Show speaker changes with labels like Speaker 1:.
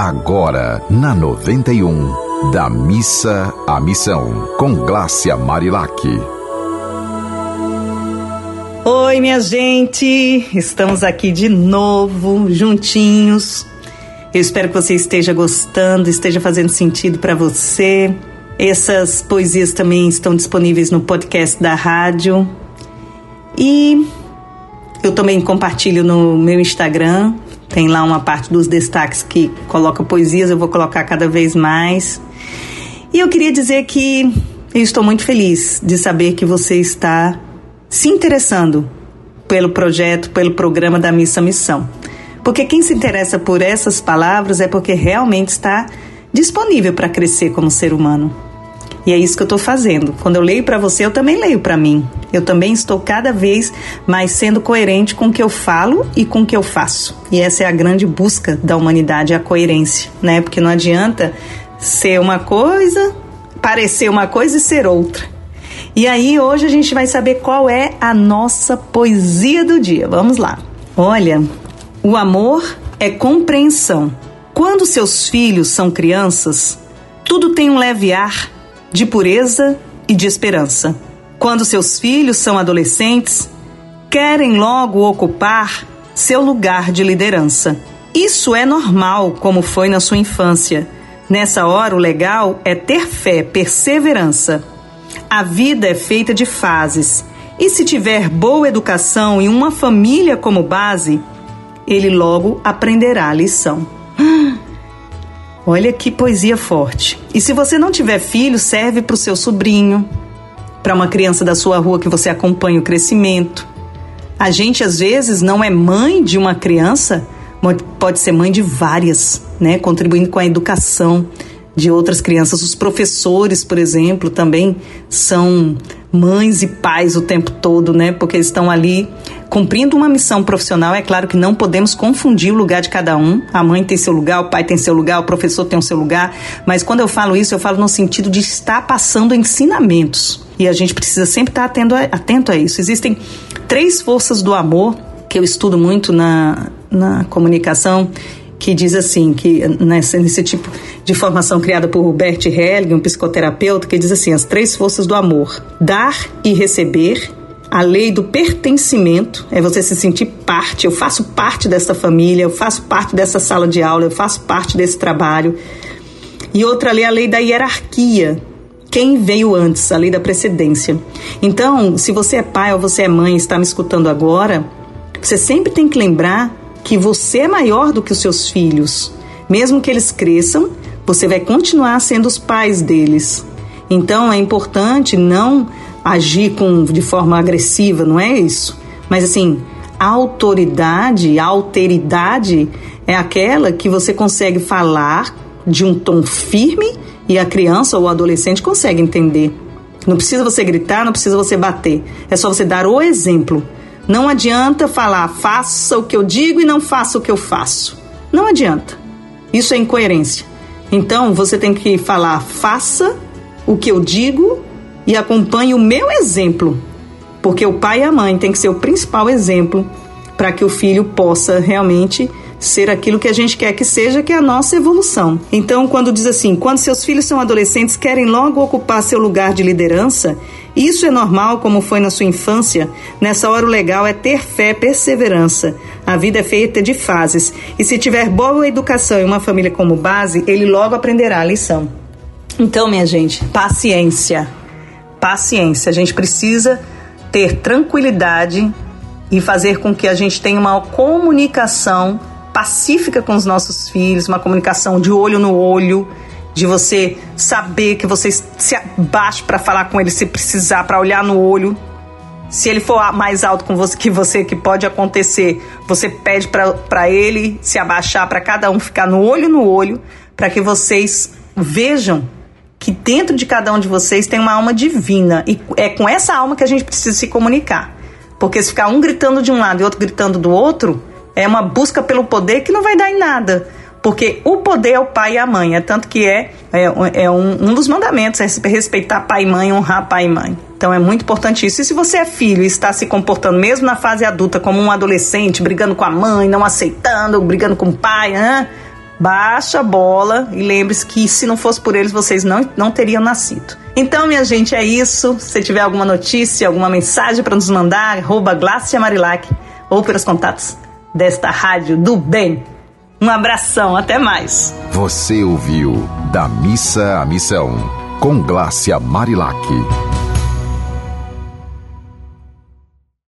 Speaker 1: Agora, na 91, da missa à missão, com Glácia Marilac.
Speaker 2: Oi, minha gente! Estamos aqui de novo, juntinhos. Eu espero que você esteja gostando, esteja fazendo sentido para você. Essas poesias também estão disponíveis no podcast da rádio. E eu também compartilho no meu Instagram, tem lá uma parte dos destaques que coloca poesias, eu vou colocar cada vez mais. E eu queria dizer que eu estou muito feliz de saber que você está se interessando pelo projeto, pelo programa da Missa Missão. Porque quem se interessa por essas palavras é porque realmente está disponível para crescer como ser humano. E é isso que eu estou fazendo. Quando eu leio para você, eu também leio para mim. Eu também estou cada vez mais sendo coerente com o que eu falo e com o que eu faço. E essa é a grande busca da humanidade, a coerência, né? Porque não adianta ser uma coisa, parecer uma coisa e ser outra. E aí hoje a gente vai saber qual é a nossa poesia do dia. Vamos lá. Olha, o amor é compreensão. Quando seus filhos são crianças, tudo tem um leve ar de pureza e de esperança. Quando seus filhos são adolescentes, querem logo ocupar seu lugar de liderança. Isso é normal, como foi na sua infância. Nessa hora, o legal é ter fé, perseverança. A vida é feita de fases, e se tiver boa educação e uma família como base, ele logo aprenderá a lição. Olha que poesia forte. E se você não tiver filho, serve para o seu sobrinho, para uma criança da sua rua que você acompanha o crescimento. A gente às vezes não é mãe de uma criança, pode ser mãe de várias, né, contribuindo com a educação de outras crianças. Os professores, por exemplo, também são mães e pais o tempo todo, né? Porque estão ali cumprindo uma missão profissional. É claro que não podemos confundir o lugar de cada um. A mãe tem seu lugar, o pai tem seu lugar, o professor tem o seu lugar. Mas quando eu falo isso, eu falo no sentido de estar passando ensinamentos. E a gente precisa sempre estar atento a, atento a isso. Existem três forças do amor que eu estudo muito na, na comunicação que diz assim, que nessa, nesse tipo de formação criada por Bert Helling, um psicoterapeuta, que diz assim, as três forças do amor, dar e receber, a lei do pertencimento, é você se sentir parte, eu faço parte dessa família, eu faço parte dessa sala de aula, eu faço parte desse trabalho. E outra lei, a lei da hierarquia, quem veio antes, a lei da precedência. Então, se você é pai ou você é mãe e está me escutando agora, você sempre tem que lembrar que você é maior do que os seus filhos. Mesmo que eles cresçam, você vai continuar sendo os pais deles. Então é importante não agir com, de forma agressiva, não é isso? Mas assim, autoridade, alteridade é aquela que você consegue falar de um tom firme e a criança ou o adolescente consegue entender. Não precisa você gritar, não precisa você bater. É só você dar o exemplo. Não adianta falar faça o que eu digo e não faça o que eu faço. Não adianta. Isso é incoerência. Então você tem que falar faça o que eu digo e acompanhe o meu exemplo. Porque o pai e a mãe tem que ser o principal exemplo para que o filho possa realmente ser aquilo que a gente quer que seja, que é a nossa evolução. Então, quando diz assim, quando seus filhos são adolescentes, querem logo ocupar seu lugar de liderança, isso é normal, como foi na sua infância. Nessa hora, o legal é ter fé, perseverança. A vida é feita de fases. E se tiver boa educação e uma família como base, ele logo aprenderá a lição. Então, minha gente, paciência. Paciência. A gente precisa ter tranquilidade e fazer com que a gente tenha uma comunicação pacífica com os nossos filhos, uma comunicação de olho no olho, de você saber que você se abaixa para falar com ele se precisar, para olhar no olho. Se ele for mais alto com você que você, que pode acontecer, você pede para ele se abaixar, para cada um ficar no olho no olho, para que vocês vejam que dentro de cada um de vocês tem uma alma divina e é com essa alma que a gente precisa se comunicar. Porque se ficar um gritando de um lado e outro gritando do outro, é uma busca pelo poder que não vai dar em nada. Porque o poder é o pai e a mãe, é tanto que é, é, é um, um dos mandamentos, é respeitar pai e mãe, honrar pai e mãe. Então é muito importante isso. E se você é filho e está se comportando mesmo na fase adulta como um adolescente, brigando com a mãe, não aceitando, brigando com o pai, hein? baixa a bola e lembre-se que se não fosse por eles vocês não, não teriam nascido. Então, minha gente, é isso. Se tiver alguma notícia, alguma mensagem para nos mandar, arroba Marilac ou pelos contatos desta rádio do bem. Um abração, até mais.
Speaker 1: Você ouviu Da Missa à Missão, com Glácia Marilac.